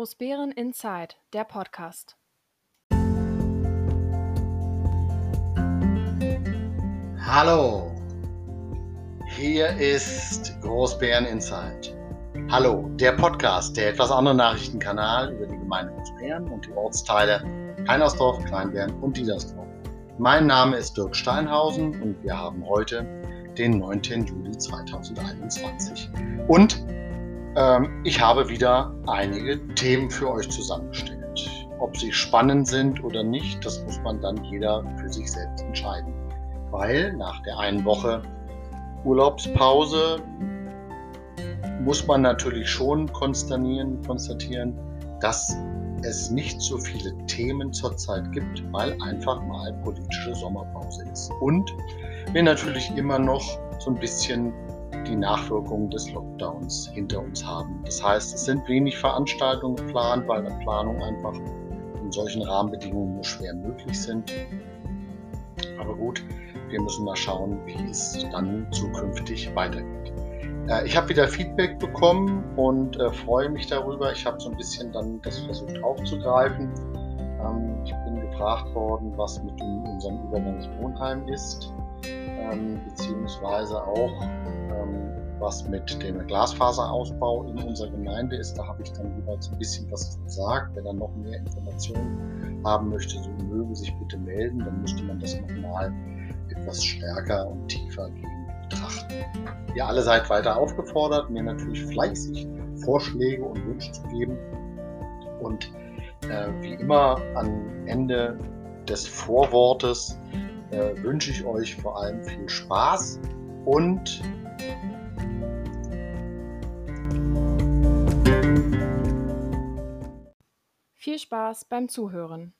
Großbären Inside, der Podcast. Hallo, hier ist Großbären Inside. Hallo, der Podcast, der etwas andere Nachrichtenkanal über die Gemeinde Großbären und die Ortsteile Heinersdorf, Kleinbären und Diedersdorf. Mein Name ist Dirk Steinhausen und wir haben heute den 9. Juli 2021. Und ähm, ich habe wieder einige Themen für euch zusammengestellt. Ob sie spannend sind oder nicht, das muss man dann jeder für sich selbst entscheiden. Weil nach der einen Woche Urlaubspause muss man natürlich schon konstatieren, konstatieren, dass es nicht so viele Themen zurzeit gibt, weil einfach mal politische Sommerpause ist. Und wir natürlich immer noch so ein bisschen die Nachwirkungen des Lockdowns hinter uns haben. Das heißt, es sind wenig Veranstaltungen geplant, weil eine Planung einfach in solchen Rahmenbedingungen nur schwer möglich sind. Aber gut, wir müssen mal schauen, wie es dann zukünftig weitergeht. Äh, ich habe wieder Feedback bekommen und äh, freue mich darüber. Ich habe so ein bisschen dann das versucht aufzugreifen. Ähm, ich bin gefragt worden, was mit unserem Übergangswohnheim ist, ähm, beziehungsweise auch was mit dem Glasfaserausbau in unserer Gemeinde ist. Da habe ich dann jeweils ein bisschen was gesagt. Wer dann noch mehr Informationen haben möchte, so möge sich bitte melden. Dann müsste man das nochmal etwas stärker und tiefer gehen betrachten. Ihr alle seid weiter aufgefordert, mir natürlich fleißig Vorschläge und Wünsche zu geben. Und äh, wie immer am Ende des Vorwortes äh, wünsche ich euch vor allem viel Spaß und viel Spaß beim Zuhören.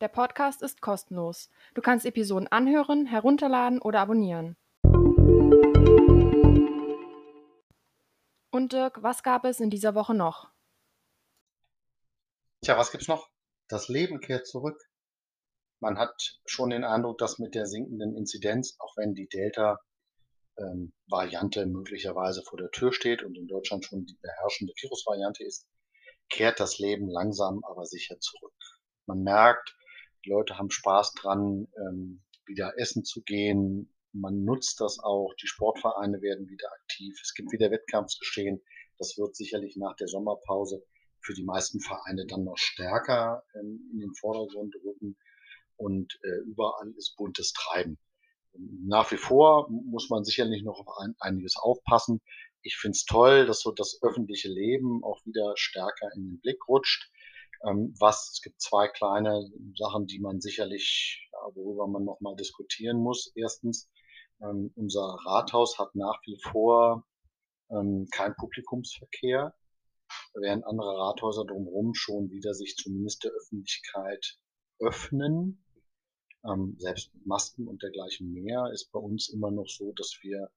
Der Podcast ist kostenlos. Du kannst Episoden anhören, herunterladen oder abonnieren. Und Dirk, was gab es in dieser Woche noch? Tja, was gibt's noch? Das Leben kehrt zurück. Man hat schon den Eindruck, dass mit der sinkenden Inzidenz, auch wenn die Delta-Variante ähm, möglicherweise vor der Tür steht und in Deutschland schon die beherrschende Virusvariante ist, kehrt das Leben langsam aber sicher zurück. Man merkt, die Leute haben Spaß dran, ähm, wieder essen zu gehen. Man nutzt das auch. Die Sportvereine werden wieder aktiv. Es gibt wieder Wettkampfsgeschehen. Das wird sicherlich nach der Sommerpause für die meisten Vereine dann noch stärker ähm, in den Vordergrund rücken. Und äh, überall ist buntes Treiben. Nach wie vor muss man sicherlich noch auf ein, einiges aufpassen. Ich finde es toll, dass so das öffentliche Leben auch wieder stärker in den Blick rutscht. Ähm, was, es gibt zwei kleine Sachen, die man sicherlich, ja, worüber man nochmal diskutieren muss. Erstens, ähm, unser Rathaus hat nach wie vor ähm, kein Publikumsverkehr, während andere Rathäuser drumherum schon wieder sich zumindest der Öffentlichkeit öffnen. Ähm, selbst mit Masken und dergleichen mehr ist bei uns immer noch so, dass wir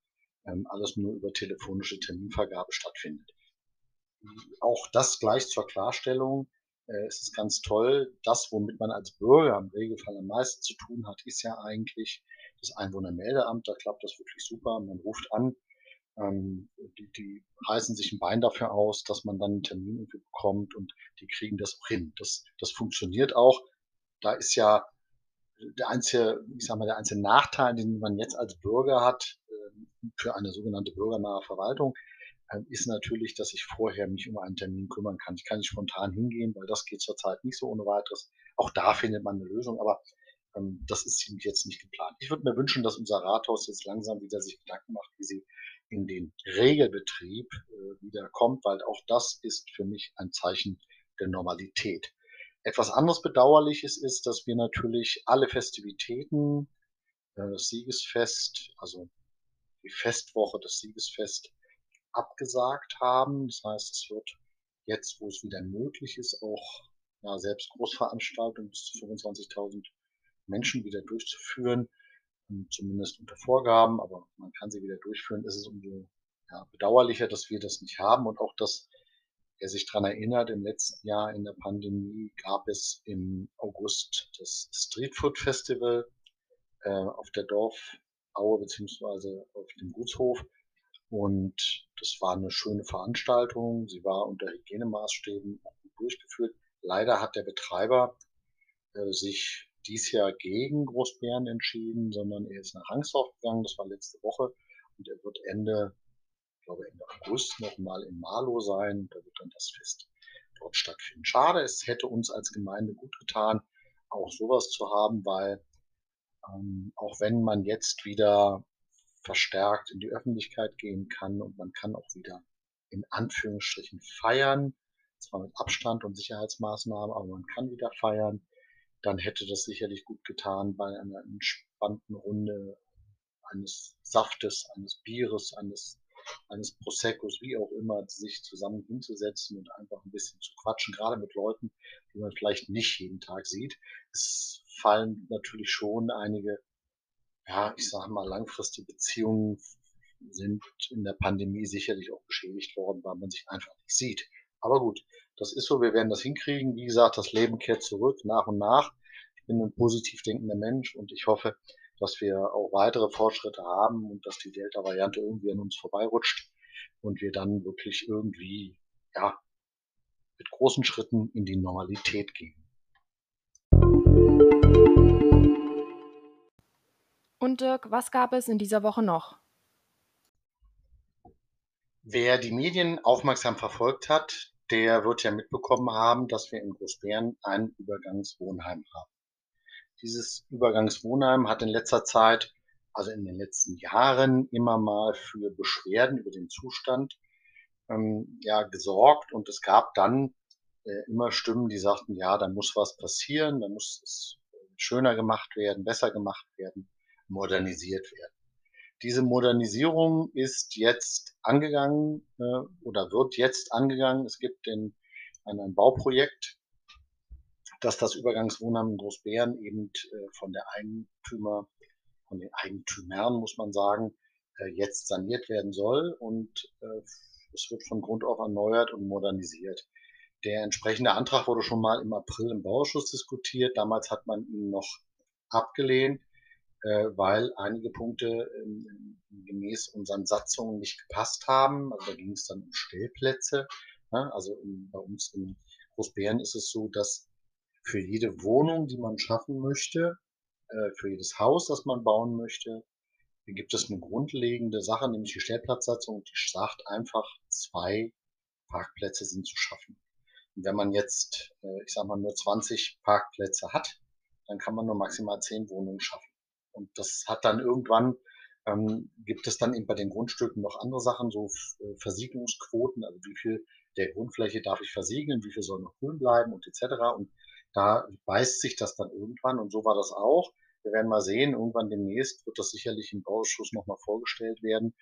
ähm, alles nur über telefonische Terminvergabe stattfindet. Auch das gleich zur Klarstellung äh, es ist ganz toll. Das, womit man als Bürger im Regelfall am meisten zu tun hat, ist ja eigentlich das Einwohnermeldeamt. Da klappt das wirklich super. Man ruft an, ähm, die, die reißen sich ein Bein dafür aus, dass man dann einen Termin irgendwie bekommt und die kriegen das auch hin. Das, das funktioniert auch. Da ist ja der einzige, ich sag mal, der einzige Nachteil, den man jetzt als Bürger hat, für eine sogenannte bürgernahe Verwaltung, ähm, ist natürlich, dass ich vorher mich um einen Termin kümmern kann. Ich kann nicht spontan hingehen, weil das geht zurzeit nicht so ohne weiteres. Auch da findet man eine Lösung, aber ähm, das ist jetzt nicht geplant. Ich würde mir wünschen, dass unser Rathaus jetzt langsam wieder sich Gedanken macht, wie sie in den Regelbetrieb äh, wieder kommt, weil auch das ist für mich ein Zeichen der Normalität. Etwas anderes Bedauerliches ist, dass wir natürlich alle Festivitäten, äh, das Siegesfest, also die Festwoche, das Siegesfest, abgesagt haben. Das heißt, es wird jetzt, wo es wieder möglich ist, auch ja, selbst Großveranstaltungen bis zu 25.000 Menschen wieder durchzuführen, zumindest unter Vorgaben, aber man kann sie wieder durchführen. Es ist umso ja, bedauerlicher, dass wir das nicht haben und auch, dass wer sich daran erinnert, im letzten Jahr in der Pandemie gab es im August das Street Food Festival äh, auf der Dorfaue beziehungsweise auf dem Gutshof. Und das war eine schöne Veranstaltung. Sie war unter Hygienemaßstäben durchgeführt. Leider hat der Betreiber äh, sich dies Jahr gegen Großbären entschieden, sondern er ist nach Rangsdorf gegangen. Das war letzte Woche und er wird Ende, ich glaube Ende August nochmal in Marlow sein. Da wird dann das Fest dort stattfinden. Schade, es hätte uns als Gemeinde gut getan, auch sowas zu haben, weil ähm, auch wenn man jetzt wieder verstärkt in die Öffentlichkeit gehen kann und man kann auch wieder in Anführungsstrichen feiern, zwar mit Abstand und Sicherheitsmaßnahmen, aber man kann wieder feiern, dann hätte das sicherlich gut getan, bei einer entspannten Runde eines Saftes, eines Bieres, eines, eines Proseccos, wie auch immer, sich zusammen hinzusetzen und einfach ein bisschen zu quatschen, gerade mit Leuten, die man vielleicht nicht jeden Tag sieht. Es fallen natürlich schon einige, ja, ich sage mal, langfristige Beziehungen sind in der Pandemie sicherlich auch beschädigt worden, weil man sich einfach nicht sieht. Aber gut, das ist so, wir werden das hinkriegen. Wie gesagt, das Leben kehrt zurück nach und nach. Ich bin ein positiv denkender Mensch und ich hoffe, dass wir auch weitere Fortschritte haben und dass die Delta-Variante irgendwie an uns vorbeirutscht und wir dann wirklich irgendwie, ja, mit großen Schritten in die Normalität gehen. Und Dirk, was gab es in dieser Woche noch? Wer die Medien aufmerksam verfolgt hat, der wird ja mitbekommen haben, dass wir in Großbären ein Übergangswohnheim haben. Dieses Übergangswohnheim hat in letzter Zeit, also in den letzten Jahren, immer mal für Beschwerden über den Zustand ähm, ja, gesorgt und es gab dann äh, immer Stimmen, die sagten, ja, da muss was passieren, da muss es schöner gemacht werden, besser gemacht werden, modernisiert werden. Diese Modernisierung ist jetzt angegangen äh, oder wird jetzt angegangen. Es gibt den, ein, ein Bauprojekt, dass das Übergangswohnheim in Großbären eben äh, von der Eigentümer, von den Eigentümern, muss man sagen, äh, jetzt saniert werden soll und äh, es wird von Grund auf erneuert und modernisiert. Der entsprechende Antrag wurde schon mal im April im Bauausschuss diskutiert. Damals hat man ihn noch abgelehnt weil einige Punkte ähm, gemäß unseren Satzungen nicht gepasst haben. Also da ging es dann um Stellplätze. Ne? Also bei uns in Großbären ist es so, dass für jede Wohnung, die man schaffen möchte, äh, für jedes Haus, das man bauen möchte, gibt es eine grundlegende Sache, nämlich die Stellplatzsatzung, die sagt einfach, zwei Parkplätze sind zu schaffen. Und wenn man jetzt, äh, ich sag mal, nur 20 Parkplätze hat, dann kann man nur maximal 10 Wohnungen schaffen. Und das hat dann irgendwann, ähm, gibt es dann eben bei den Grundstücken noch andere Sachen, so äh, Versiegelungsquoten, also wie viel der Grundfläche darf ich versiegeln, wie viel soll noch grün bleiben und etc. Und da beißt sich das dann irgendwann und so war das auch. Wir werden mal sehen, irgendwann demnächst wird das sicherlich im Bauausschuss nochmal vorgestellt werden,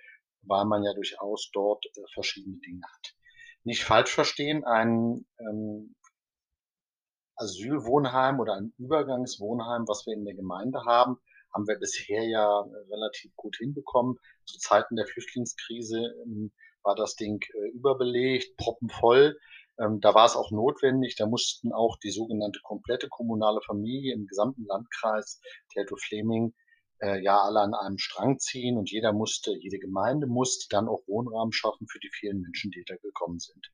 weil man ja durchaus dort äh, verschiedene Dinge hat. Nicht falsch verstehen, ein ähm, Asylwohnheim oder ein Übergangswohnheim, was wir in der Gemeinde haben, haben wir bisher ja äh, relativ gut hinbekommen. Zu Zeiten der Flüchtlingskrise ähm, war das Ding äh, überbelegt, proppenvoll. Ähm, da war es auch notwendig. Da mussten auch die sogenannte komplette kommunale Familie im gesamten Landkreis Teltow-Fleming äh, ja alle an einem Strang ziehen und jeder musste, jede Gemeinde musste dann auch Wohnraum schaffen für die vielen Menschen, die da gekommen sind.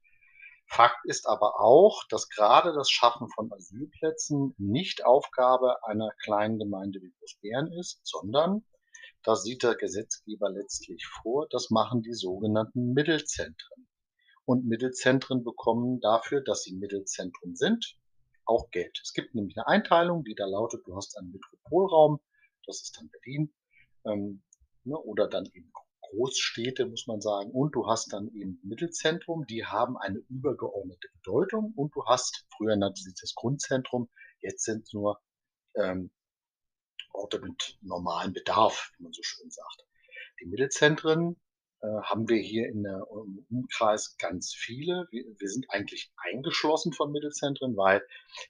Fakt ist aber auch, dass gerade das Schaffen von Asylplätzen nicht Aufgabe einer kleinen Gemeinde wie Großbären ist, sondern das sieht der Gesetzgeber letztlich vor, das machen die sogenannten Mittelzentren. Und Mittelzentren bekommen dafür, dass sie Mittelzentrum sind, auch Geld. Es gibt nämlich eine Einteilung, die da lautet, du hast einen Metropolraum, das ist dann Berlin, ähm, ne, oder dann eben Großstädte, muss man sagen. Und du hast dann eben Mittelzentrum, die haben eine übergeordnete Bedeutung. Und du hast, früher nannte sich das Grundzentrum, jetzt sind es nur ähm, Orte mit normalem Bedarf, wie man so schön sagt. Die Mittelzentren äh, haben wir hier in der im Umkreis ganz viele. Wir, wir, sind eigentlich eingeschlossen von Mittelzentren, weil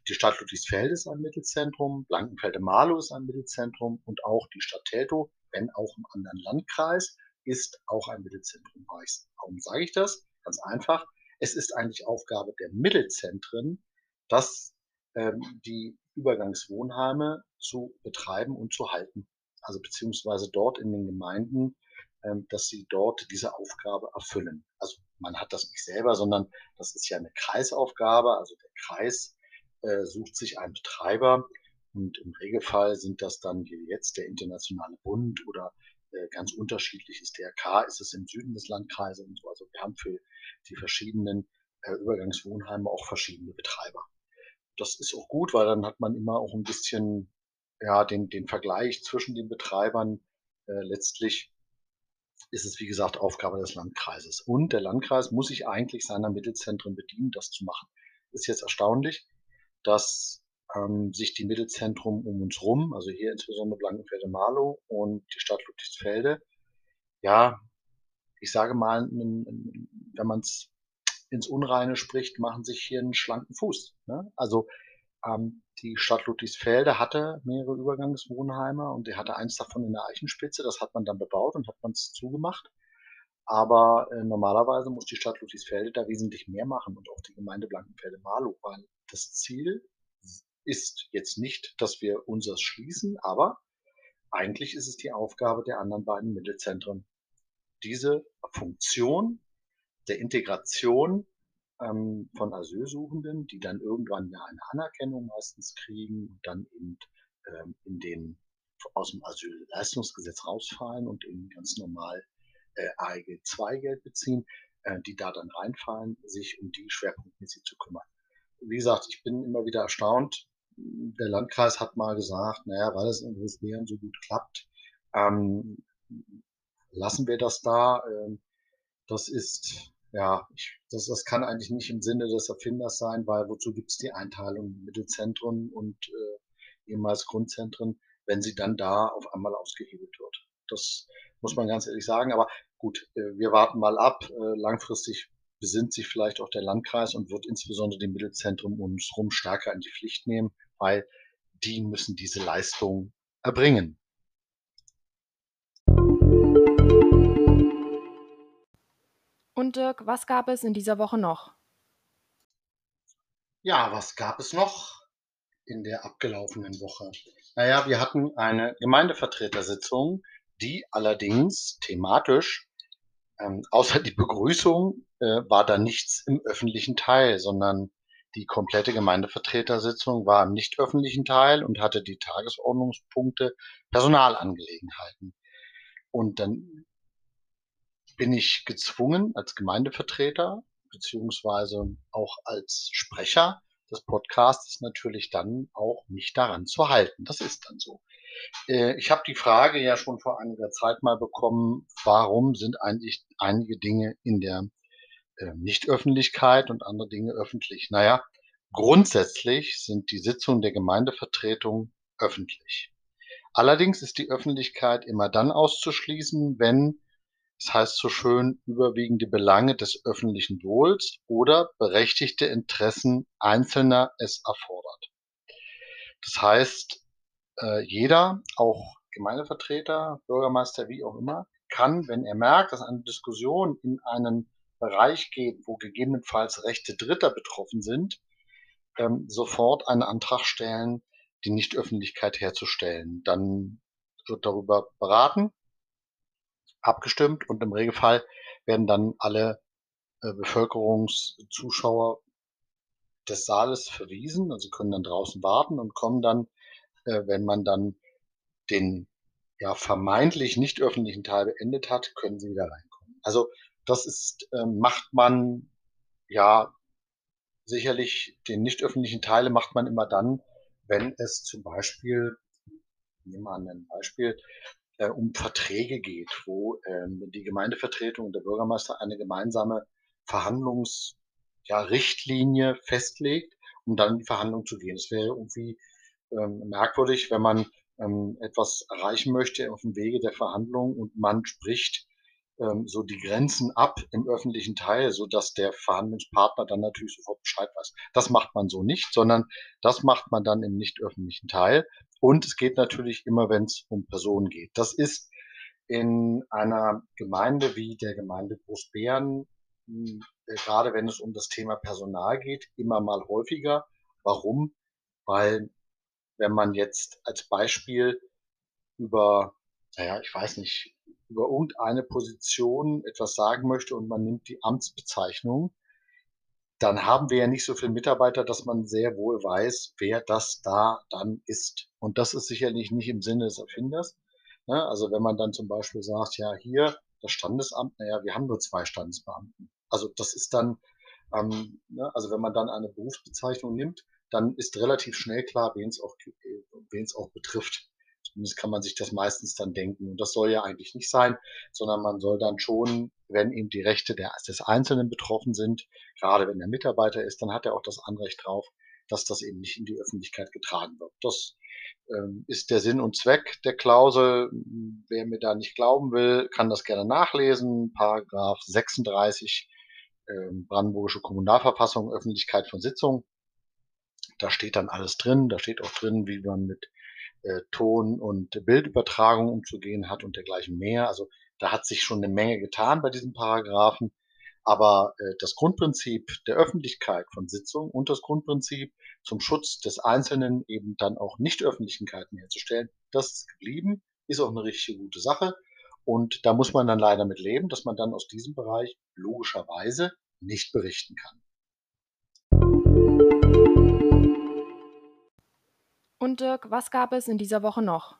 die Stadt Ludwigsfeld ist ein Mittelzentrum, Blankenfelde-Marlow ist ein Mittelzentrum und auch die Stadt Teltow, wenn auch im anderen Landkreis, ist auch ein Mittelzentrum. Warum sage ich das? Ganz einfach. Es ist eigentlich Aufgabe der Mittelzentren, dass ähm, die Übergangswohnheime zu betreiben und zu halten. Also beziehungsweise dort in den Gemeinden, ähm, dass sie dort diese Aufgabe erfüllen. Also man hat das nicht selber, sondern das ist ja eine Kreisaufgabe. Also der Kreis äh, sucht sich einen Betreiber und im Regelfall sind das dann jetzt der Internationale Bund oder ganz unterschiedlich ist DRK, ist es im Süden des Landkreises und so. Also wir haben für die verschiedenen äh, Übergangswohnheime auch verschiedene Betreiber. Das ist auch gut, weil dann hat man immer auch ein bisschen ja, den, den Vergleich zwischen den Betreibern. Äh, letztlich ist es, wie gesagt, Aufgabe des Landkreises. Und der Landkreis muss sich eigentlich seiner Mittelzentren bedienen, das zu machen. Ist jetzt erstaunlich, dass ähm, sich die Mittelzentrum um uns rum, also hier insbesondere Blankenfelde-Marlow und die Stadt Ludwigsfelde, ja, ich sage mal, wenn man es ins Unreine spricht, machen sich hier einen schlanken Fuß. Ne? Also ähm, die Stadt Ludwigsfelde hatte mehrere Übergangswohnheime und die hatte eins davon in der Eichenspitze. Das hat man dann bebaut und hat man es zugemacht. Aber äh, normalerweise muss die Stadt Ludwigsfelde da wesentlich mehr machen und auch die Gemeinde Blankenfelde-Marlow, weil das Ziel ist jetzt nicht, dass wir unseres schließen, aber eigentlich ist es die Aufgabe der anderen beiden Mittelzentren, diese Funktion der Integration ähm, von Asylsuchenden, die dann irgendwann ja eine Anerkennung meistens kriegen und dann eben ähm, in den aus dem Asylleistungsgesetz rausfallen und eben ganz normal äh, AEG 2 Geld beziehen, äh, die da dann reinfallen, sich um die schwerpunktmäßig zu kümmern. Wie gesagt, ich bin immer wieder erstaunt. Der Landkreis hat mal gesagt, naja, weil es in Großbären so gut klappt, ähm, lassen wir das da. Ähm, das ist ja, ich, das, das kann eigentlich nicht im Sinne des Erfinders sein, weil wozu gibt es die Einteilung Mittelzentren und äh, ehemals Grundzentren, wenn sie dann da auf einmal ausgehebelt wird. Das muss man ganz ehrlich sagen. Aber gut, äh, wir warten mal ab. Äh, langfristig besinnt sich vielleicht auch der Landkreis und wird insbesondere die Mittelzentren um uns herum stärker in die Pflicht nehmen, weil die müssen diese Leistung erbringen. Und Dirk, was gab es in dieser Woche noch? Ja, was gab es noch in der abgelaufenen Woche? Naja, wir hatten eine Gemeindevertretersitzung, die allerdings thematisch, ähm, außer die Begrüßung, äh, war da nichts im öffentlichen Teil, sondern die komplette Gemeindevertretersitzung war im nicht öffentlichen Teil und hatte die Tagesordnungspunkte Personalangelegenheiten. Und dann bin ich gezwungen als Gemeindevertreter beziehungsweise auch als Sprecher des Podcasts natürlich dann auch mich daran zu halten. Das ist dann so. Äh, ich habe die Frage ja schon vor einiger Zeit mal bekommen, warum sind eigentlich einige Dinge in der äh, Nichtöffentlichkeit und andere Dinge öffentlich? Naja, grundsätzlich sind die Sitzungen der Gemeindevertretung öffentlich. Allerdings ist die Öffentlichkeit immer dann auszuschließen, wenn es heißt so schön, überwiegende Belange des öffentlichen Wohls oder berechtigte Interessen Einzelner es erfordert. Das heißt, äh, jeder, auch Gemeindevertreter, Bürgermeister, wie auch immer, kann, wenn er merkt, dass eine Diskussion in einen Bereich geht, wo gegebenenfalls Rechte Dritter betroffen sind, ähm, sofort einen Antrag stellen, die Nichtöffentlichkeit herzustellen. Dann wird darüber beraten abgestimmt und im Regelfall werden dann alle äh, Bevölkerungszuschauer des Saales verwiesen, also können dann draußen warten und kommen dann, äh, wenn man dann den ja vermeintlich nicht öffentlichen Teil beendet hat, können sie wieder reinkommen. Also das ist, äh, macht man ja sicherlich den nicht öffentlichen Teile macht man immer dann, wenn es zum Beispiel, nehmen wir an ein Beispiel, äh, um Verträge geht, wo ähm, die Gemeindevertretung und der Bürgermeister eine gemeinsame Verhandlungsrichtlinie ja, festlegt, um dann in die Verhandlung zu gehen. Es wäre irgendwie ähm, merkwürdig, wenn man ähm, etwas erreichen möchte auf dem Wege der Verhandlung und man spricht ähm, so die Grenzen ab im öffentlichen Teil, so dass der Verhandlungspartner dann natürlich sofort Bescheid weiß. Das macht man so nicht, sondern das macht man dann im nicht öffentlichen Teil. Und es geht natürlich immer, wenn es um Personen geht. Das ist in einer Gemeinde wie der Gemeinde Großbären, hm, äh, gerade wenn es um das Thema Personal geht, immer mal häufiger. Warum? Weil wenn man jetzt als Beispiel über, naja, ich weiß nicht, über irgendeine Position etwas sagen möchte und man nimmt die Amtsbezeichnung, dann haben wir ja nicht so viele Mitarbeiter, dass man sehr wohl weiß, wer das da dann ist. Und das ist sicherlich nicht im Sinne des Erfinders. Ne? Also wenn man dann zum Beispiel sagt, ja, hier das Standesamt, naja, wir haben nur zwei Standesbeamten. Also das ist dann, ähm, ne? also wenn man dann eine Berufsbezeichnung nimmt, dann ist relativ schnell klar, wen es auch, wen es auch betrifft. Zumindest kann man sich das meistens dann denken. Und das soll ja eigentlich nicht sein, sondern man soll dann schon, wenn eben die Rechte der, des Einzelnen betroffen sind, gerade wenn er Mitarbeiter ist, dann hat er auch das Anrecht drauf, dass das eben nicht in die Öffentlichkeit getragen wird. Das ähm, ist der Sinn und Zweck der Klausel. Wer mir da nicht glauben will, kann das gerne nachlesen. Paragraph 36 ähm, Brandenburgische Kommunalverfassung, Öffentlichkeit von Sitzungen. Da steht dann alles drin. Da steht auch drin, wie man mit äh, Ton- und Bildübertragung umzugehen hat und dergleichen mehr. Also da hat sich schon eine Menge getan bei diesen Paragraphen. Aber äh, das Grundprinzip der Öffentlichkeit von Sitzungen und das Grundprinzip zum Schutz des Einzelnen eben dann auch nicht Öffentlichkeiten herzustellen, das ist geblieben, ist auch eine richtig gute Sache. Und da muss man dann leider mit leben, dass man dann aus diesem Bereich logischerweise nicht berichten kann. Und Dirk, was gab es in dieser Woche noch?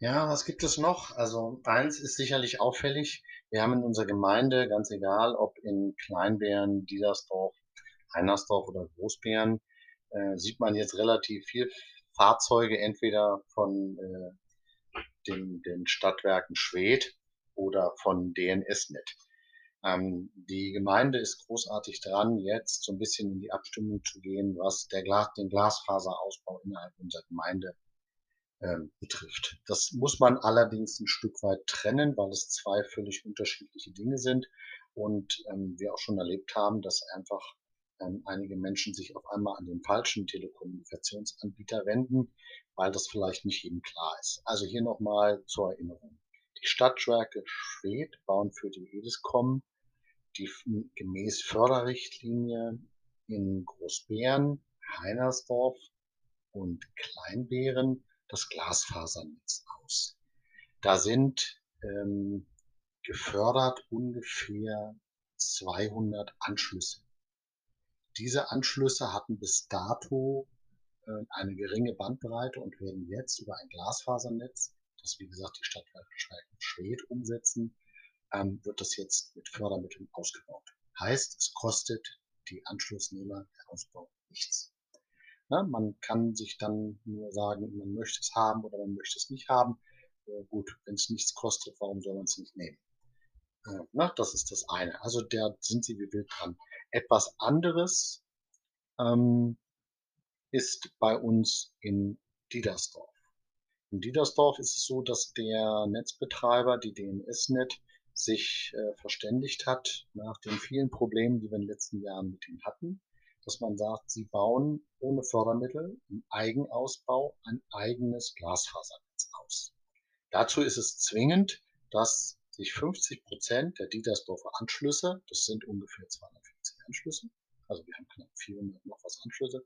Ja, was gibt es noch? Also eins ist sicherlich auffällig. Wir haben in unserer Gemeinde, ganz egal, ob in Kleinbären, Diedersdorf, Heinersdorf oder Großbären, äh, sieht man jetzt relativ viel Fahrzeuge entweder von äh, den, den Stadtwerken Schwedt oder von DNSNet. Ähm, die Gemeinde ist großartig dran, jetzt so ein bisschen in die Abstimmung zu gehen, was der Glas, den Glasfaserausbau innerhalb unserer Gemeinde ähm, betrifft. Das muss man allerdings ein Stück weit trennen, weil es zwei völlig unterschiedliche Dinge sind und ähm, wir auch schon erlebt haben, dass einfach ähm, einige Menschen sich auf einmal an den falschen Telekommunikationsanbieter wenden, weil das vielleicht nicht jedem klar ist. Also hier nochmal zur Erinnerung. Die Stadtwerke Schwedt bauen für die Ediscom die gemäß Förderrichtlinie in Großbären, Heinersdorf und Kleinbären das Glasfasernetz aus. Da sind ähm, gefördert ungefähr 200 Anschlüsse. Diese Anschlüsse hatten bis dato äh, eine geringe Bandbreite und werden jetzt über ein Glasfasernetz, das wie gesagt die Stadtwerke Schwedt umsetzen, ähm, wird das jetzt mit Fördermitteln ausgebaut. Heißt, es kostet die Anschlussnehmer der Ausbau nichts. Ja, man kann sich dann nur sagen, man möchte es haben oder man möchte es nicht haben. Äh, gut, wenn es nichts kostet, warum soll man es nicht nehmen? Äh, na, das ist das eine. Also da sind sie wie wild dran. Etwas anderes ähm, ist bei uns in Diedersdorf. In Diedersdorf ist es so, dass der Netzbetreiber, die DNSNet, sich äh, verständigt hat nach den vielen Problemen, die wir in den letzten Jahren mit ihm hatten, dass man sagt, sie bauen ohne Fördermittel im Eigenausbau ein eigenes Glasfasernetz aus. Dazu ist es zwingend, dass sich 50 Prozent der Dietersdorfer Anschlüsse, das sind ungefähr 250 Anschlüsse, also wir haben knapp 400 noch was Anschlüsse,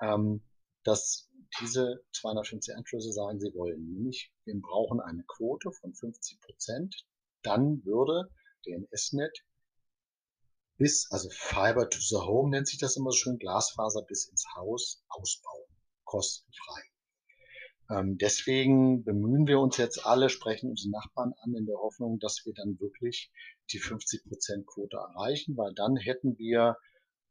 ähm, dass diese 250 Anschlüsse sagen, sie wollen. Nämlich, wir brauchen eine Quote von 50 Prozent dann würde DNSNet bis, also Fiber to the Home nennt sich das immer so schön, Glasfaser bis ins Haus ausbauen, kostenfrei. Ähm, deswegen bemühen wir uns jetzt alle, sprechen unsere Nachbarn an in der Hoffnung, dass wir dann wirklich die 50%-Quote erreichen, weil dann hätten wir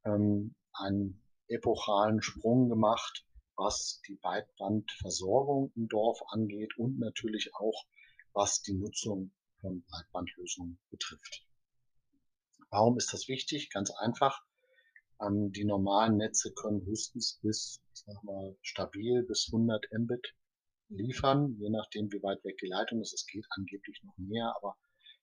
ähm, einen epochalen Sprung gemacht, was die Breitbandversorgung im Dorf angeht und natürlich auch was die Nutzung von Breitbandlösungen betrifft. Warum ist das wichtig? Ganz einfach. Ähm, die normalen Netze können höchstens bis, ich sag mal, stabil bis 100 Mbit liefern, je nachdem, wie weit weg die Leitung ist. Es geht angeblich noch mehr, aber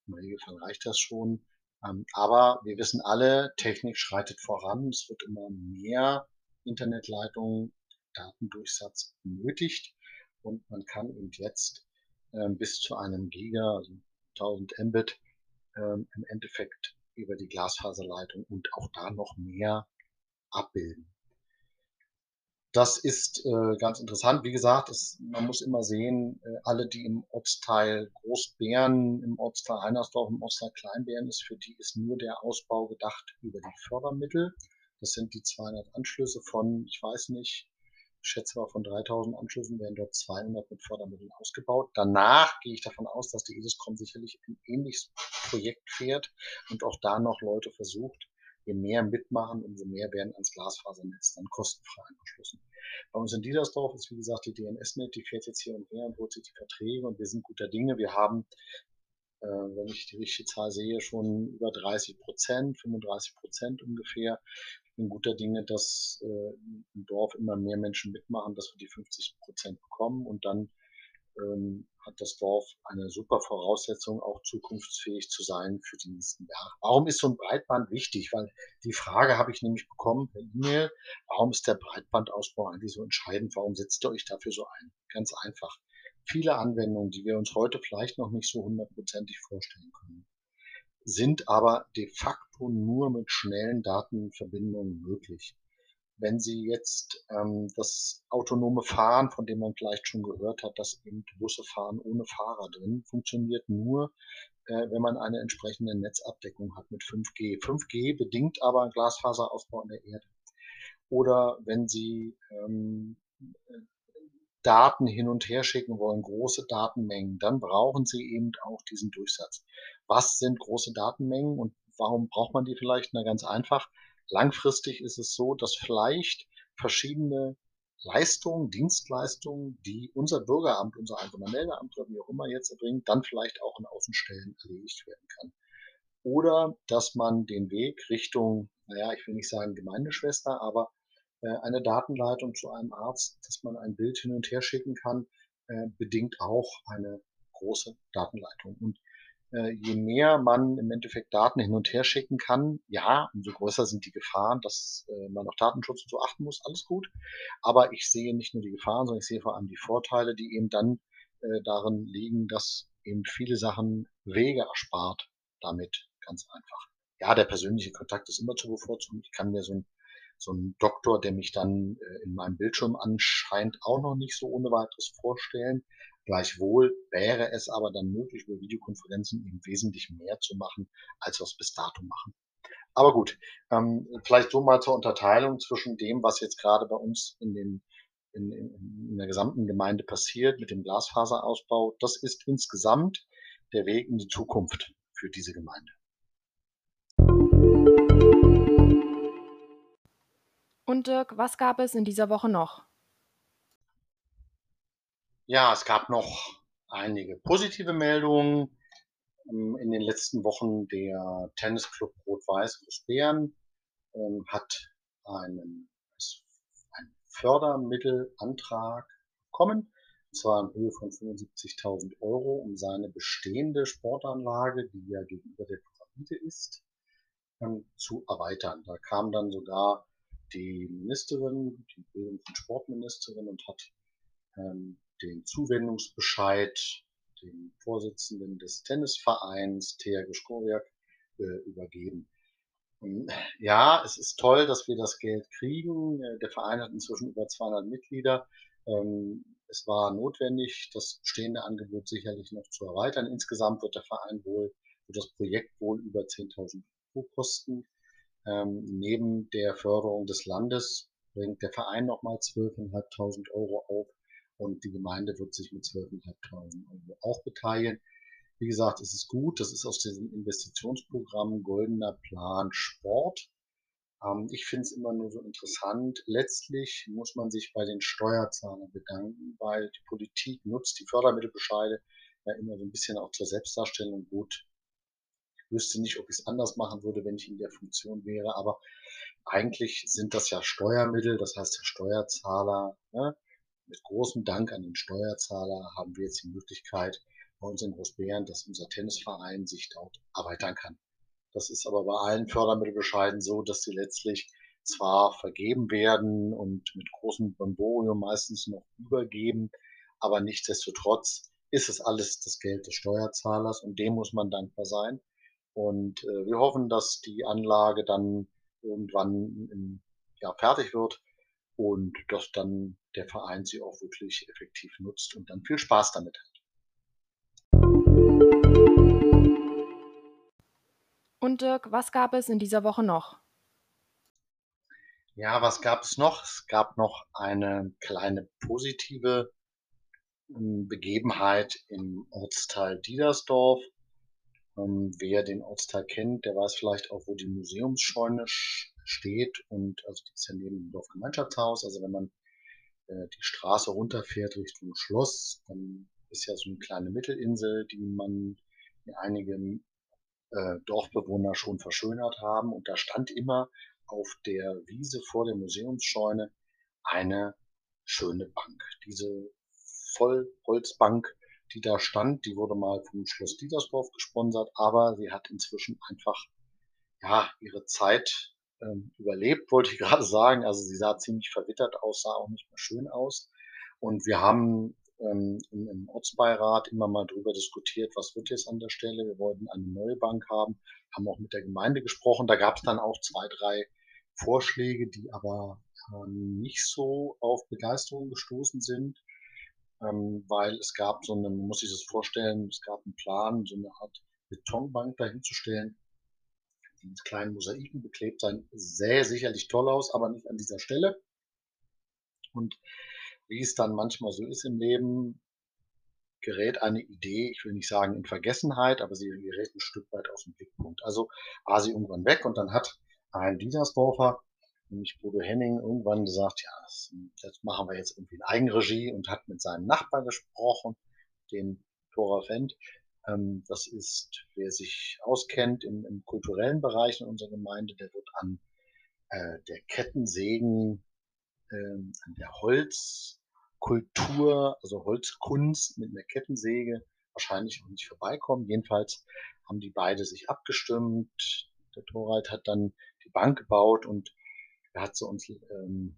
im Regelfall reicht das schon. Ähm, aber wir wissen alle, Technik schreitet voran. Es wird immer mehr Internetleitungen, Datendurchsatz benötigt und man kann eben jetzt äh, bis zu einem Giga, also 1000 Mbit ähm, im Endeffekt über die Glasfaserleitung und auch da noch mehr abbilden. Das ist äh, ganz interessant. Wie gesagt, es, man muss immer sehen, äh, alle, die im Ortsteil Großbären, im Ortsteil Heinersdorf, im Ortsteil Kleinbären ist, für die ist nur der Ausbau gedacht über die Fördermittel. Das sind die 200 Anschlüsse von, ich weiß nicht, ich schätze mal von 3000 Anschlüssen werden dort 200 mit Fördermitteln ausgebaut. Danach gehe ich davon aus, dass die ESISCOM sicherlich ein ähnliches Projekt fährt und auch da noch Leute versucht, je mehr mitmachen, umso mehr werden ans Glasfasernetz dann kostenfrei angeschlossen. Bei uns in Diedersdorf ist, wie gesagt, die DNS-Net, die fährt jetzt hier und her und holt sich die Verträge und wir sind guter Dinge. Wir haben, äh, wenn ich die richtige Zahl sehe, schon über 30 Prozent, 35 Prozent ungefähr. Bin guter Dinge, dass äh, im Dorf immer mehr Menschen mitmachen, dass wir die 50 Prozent bekommen und dann ähm, hat das Dorf eine super Voraussetzung, auch zukunftsfähig zu sein für die nächsten Jahre. Warum ist so ein Breitband wichtig? Weil die Frage habe ich nämlich bekommen per E-Mail, warum ist der Breitbandausbau eigentlich so entscheidend? Warum setzt ihr euch dafür so ein? Ganz einfach. Viele Anwendungen, die wir uns heute vielleicht noch nicht so hundertprozentig vorstellen können, sind aber de facto nur mit schnellen Datenverbindungen möglich wenn Sie jetzt ähm, das autonome Fahren, von dem man vielleicht schon gehört hat, dass eben Busse fahren ohne Fahrer drin, funktioniert nur, äh, wenn man eine entsprechende Netzabdeckung hat mit 5G. 5G bedingt aber Glasfaserausbau in der Erde. Oder wenn Sie ähm, Daten hin und her schicken wollen, große Datenmengen, dann brauchen Sie eben auch diesen Durchsatz. Was sind große Datenmengen und warum braucht man die vielleicht? Na ganz einfach Langfristig ist es so, dass vielleicht verschiedene Leistungen, Dienstleistungen, die unser Bürgeramt, unser Einwohnermeldeamt oder wie auch immer jetzt erbringt, dann vielleicht auch in Außenstellen erledigt werden kann. Oder dass man den Weg Richtung, naja, ich will nicht sagen Gemeindeschwester, aber äh, eine Datenleitung zu einem Arzt, dass man ein Bild hin und her schicken kann, äh, bedingt auch eine große Datenleitung. Und je mehr man im Endeffekt Daten hin und her schicken kann, ja, umso größer sind die Gefahren, dass äh, man auf Datenschutz und so achten muss, alles gut. Aber ich sehe nicht nur die Gefahren, sondern ich sehe vor allem die Vorteile, die eben dann äh, darin liegen, dass eben viele Sachen Wege erspart damit ganz einfach. Ja, der persönliche Kontakt ist immer zu bevorzugen. Ich kann mir so ein so ein Doktor, der mich dann äh, in meinem Bildschirm anscheint, auch noch nicht so ohne weiteres vorstellen. Gleichwohl wäre es aber dann möglich, über Videokonferenzen eben wesentlich mehr zu machen, als wir es bis dato machen. Aber gut, ähm, vielleicht so mal zur Unterteilung zwischen dem, was jetzt gerade bei uns in, den, in, in, in der gesamten Gemeinde passiert mit dem Glasfaserausbau. Das ist insgesamt der Weg in die Zukunft für diese Gemeinde. Und Dirk, was gab es in dieser Woche noch? Ja, es gab noch einige positive Meldungen. Ähm, in den letzten Wochen der Tennisclub Rot-Weiß Großbären ähm, hat einen, einen Fördermittelantrag bekommen, und zwar in Höhe von 75.000 Euro, um seine bestehende Sportanlage, die ja gegenüber der Pyramide ist, ähm, zu erweitern. Da kam dann sogar die Ministerin, die Bildungs- und Sportministerin und hat den Zuwendungsbescheid dem Vorsitzenden des Tennisvereins, Thea Geschkoriak, äh, übergeben. Ja, es ist toll, dass wir das Geld kriegen. Äh, der Verein hat inzwischen über 200 Mitglieder. Ähm, es war notwendig, das bestehende Angebot sicherlich noch zu erweitern. Insgesamt wird der Verein wohl, wird das Projekt wohl über 10.000 Euro kosten. Ähm, neben der Förderung des Landes bringt der Verein nochmal 12.500 Euro auf und die Gemeinde wird sich mit 12.500 Euro auch beteiligen. Wie gesagt, es ist gut, das ist aus diesem Investitionsprogramm Goldener Plan Sport. Ähm, ich finde es immer nur so interessant. Letztlich muss man sich bei den Steuerzahlern bedanken, weil die Politik nutzt die Fördermittelbescheide ja immer so ein bisschen auch zur Selbstdarstellung gut. Ich wüsste nicht, ob ich es anders machen würde, wenn ich in der Funktion wäre, aber eigentlich sind das ja Steuermittel, das heißt der Steuerzahler ne, mit großem Dank an den Steuerzahler haben wir jetzt die Möglichkeit bei uns in Großbären, dass unser Tennisverein sich dort erweitern kann. Das ist aber bei allen Fördermittelbescheiden so, dass sie letztlich zwar vergeben werden und mit großem Bomborium meistens noch übergeben, aber nichtsdestotrotz ist es alles das Geld des Steuerzahlers und dem muss man dankbar sein. Und äh, wir hoffen, dass die Anlage dann irgendwann im, ja, fertig wird und dass dann der Verein sie auch wirklich effektiv nutzt und dann viel Spaß damit hat. Und Dirk, was gab es in dieser Woche noch? Ja, was gab es noch? Es gab noch eine kleine positive hm, Begebenheit im Ortsteil Diedersdorf. Ähm, wer den Ortsteil kennt, der weiß vielleicht auch, wo die Museumsscheune steht und also die ist ja neben dem Dorfgemeinschaftshaus. Also wenn man äh, die Straße runterfährt Richtung Schloss, dann ist ja so eine kleine Mittelinsel, die man in einigen äh, Dorfbewohner schon verschönert haben. Und da stand immer auf der Wiese vor der Museumsscheune eine schöne Bank. Diese Vollholzbank, die da stand, die wurde mal vom Schloss Dietersdorf gesponsert, aber sie hat inzwischen einfach ja ihre Zeit ähm, überlebt, wollte ich gerade sagen. Also sie sah ziemlich verwittert aus, sah auch nicht mehr schön aus. Und wir haben ähm, im, Ortsbeirat immer mal drüber diskutiert, was wird jetzt an der Stelle. Wir wollten eine neue Bank haben, haben auch mit der Gemeinde gesprochen. Da gab es dann auch zwei, drei Vorschläge, die aber äh, nicht so auf Begeisterung gestoßen sind, ähm, weil es gab so eine, man muss sich das vorstellen, es gab einen Plan, so eine Art Betonbank dahinzustellen, die mit kleinen Mosaiken beklebt sein, sähe sicherlich toll aus, aber nicht an dieser Stelle. Und wie es dann manchmal so ist im Leben, gerät eine Idee, ich will nicht sagen in Vergessenheit, aber sie gerät ein Stück weit aus dem Blickpunkt. Also war sie irgendwann weg und dann hat ein Dietersdorfer, nämlich Bodo Henning, irgendwann gesagt, ja, das, das machen wir jetzt irgendwie in Eigenregie und hat mit seinem Nachbar gesprochen, dem Thora Fendt. Ähm, das ist, wer sich auskennt im, im, kulturellen Bereich in unserer Gemeinde, der wird an äh, der Kettensägen, äh, an der Holz, Kultur, also Holzkunst mit einer Kettensäge wahrscheinlich auch nicht vorbeikommen. Jedenfalls haben die beide sich abgestimmt. Der Torwald hat dann die Bank gebaut und er hat sie uns ähm,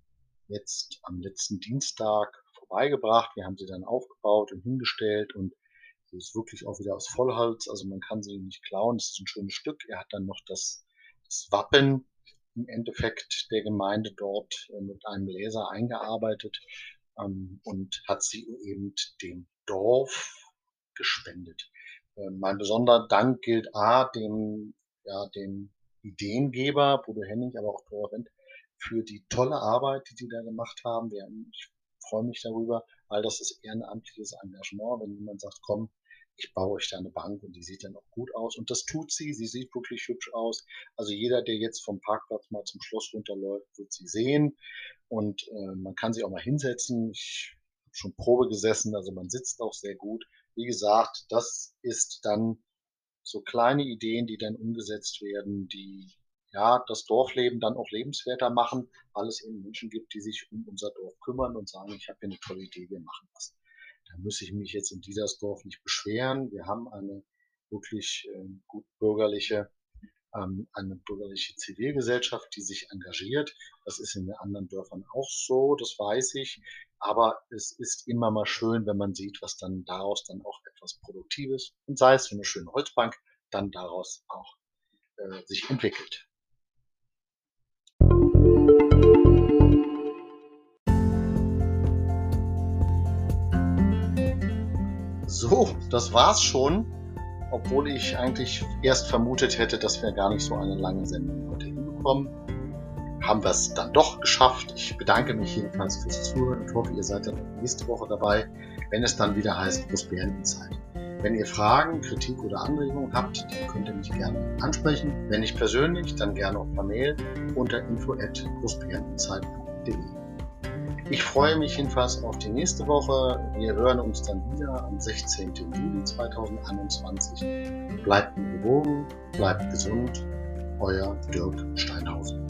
jetzt am letzten Dienstag vorbeigebracht. Wir haben sie dann aufgebaut und hingestellt und sie ist wirklich auch wieder aus Vollholz, also man kann sie nicht klauen. Das ist ein schönes Stück. Er hat dann noch das, das Wappen im Endeffekt der Gemeinde dort äh, mit einem Laser eingearbeitet ähm, und hat sie eben dem Dorf gespendet. Äh, mein besonderer Dank gilt A, dem, ja, dem Ideengeber, Bodo Henning, aber auch Thor Wendt, für die tolle Arbeit, die sie da gemacht haben. Ich freue mich darüber, weil das ist ehrenamtliches Engagement, wenn jemand sagt, komm, ich baue euch da eine Bank und die sieht dann auch gut aus. Und das tut sie. Sie sieht wirklich hübsch aus. Also jeder, der jetzt vom Parkplatz mal zum Schloss runterläuft, wird sie sehen. Und äh, man kann sich auch mal hinsetzen. Ich habe schon Probe gesessen, also man sitzt auch sehr gut. Wie gesagt, das ist dann so kleine Ideen, die dann umgesetzt werden, die ja das Dorfleben dann auch lebenswerter machen, weil es eben Menschen gibt, die sich um unser Dorf kümmern und sagen, ich habe hier eine tolle Idee, wir machen das. Da muss ich mich jetzt in Dorf nicht beschweren. Wir haben eine wirklich äh, gut bürgerliche ähm, eine bürgerliche Zivilgesellschaft, die sich engagiert. Das ist in den anderen Dörfern auch so, das weiß ich. Aber es ist immer mal schön, wenn man sieht, was dann daraus dann auch etwas Produktives und sei es für eine schöne Holzbank, dann daraus auch äh, sich entwickelt. So, das war's schon obwohl ich eigentlich erst vermutet hätte, dass wir gar nicht so eine lange Sendung heute hinbekommen. Haben wir es dann doch geschafft. Ich bedanke mich jedenfalls fürs Zuhören und hoffe, ihr seid dann nächste Woche dabei, wenn es dann wieder heißt Großbärenzeit. Wenn ihr Fragen, Kritik oder Anregungen habt, die könnt ihr mich gerne ansprechen. Wenn nicht persönlich, dann gerne auch per Mail unter info@großbärenzeit.de. Ich freue mich jedenfalls auf die nächste Woche. Wir hören uns dann wieder am 16. Juli 2021. Bleibt gewogen, bleibt gesund. Euer Dirk Steinhausen.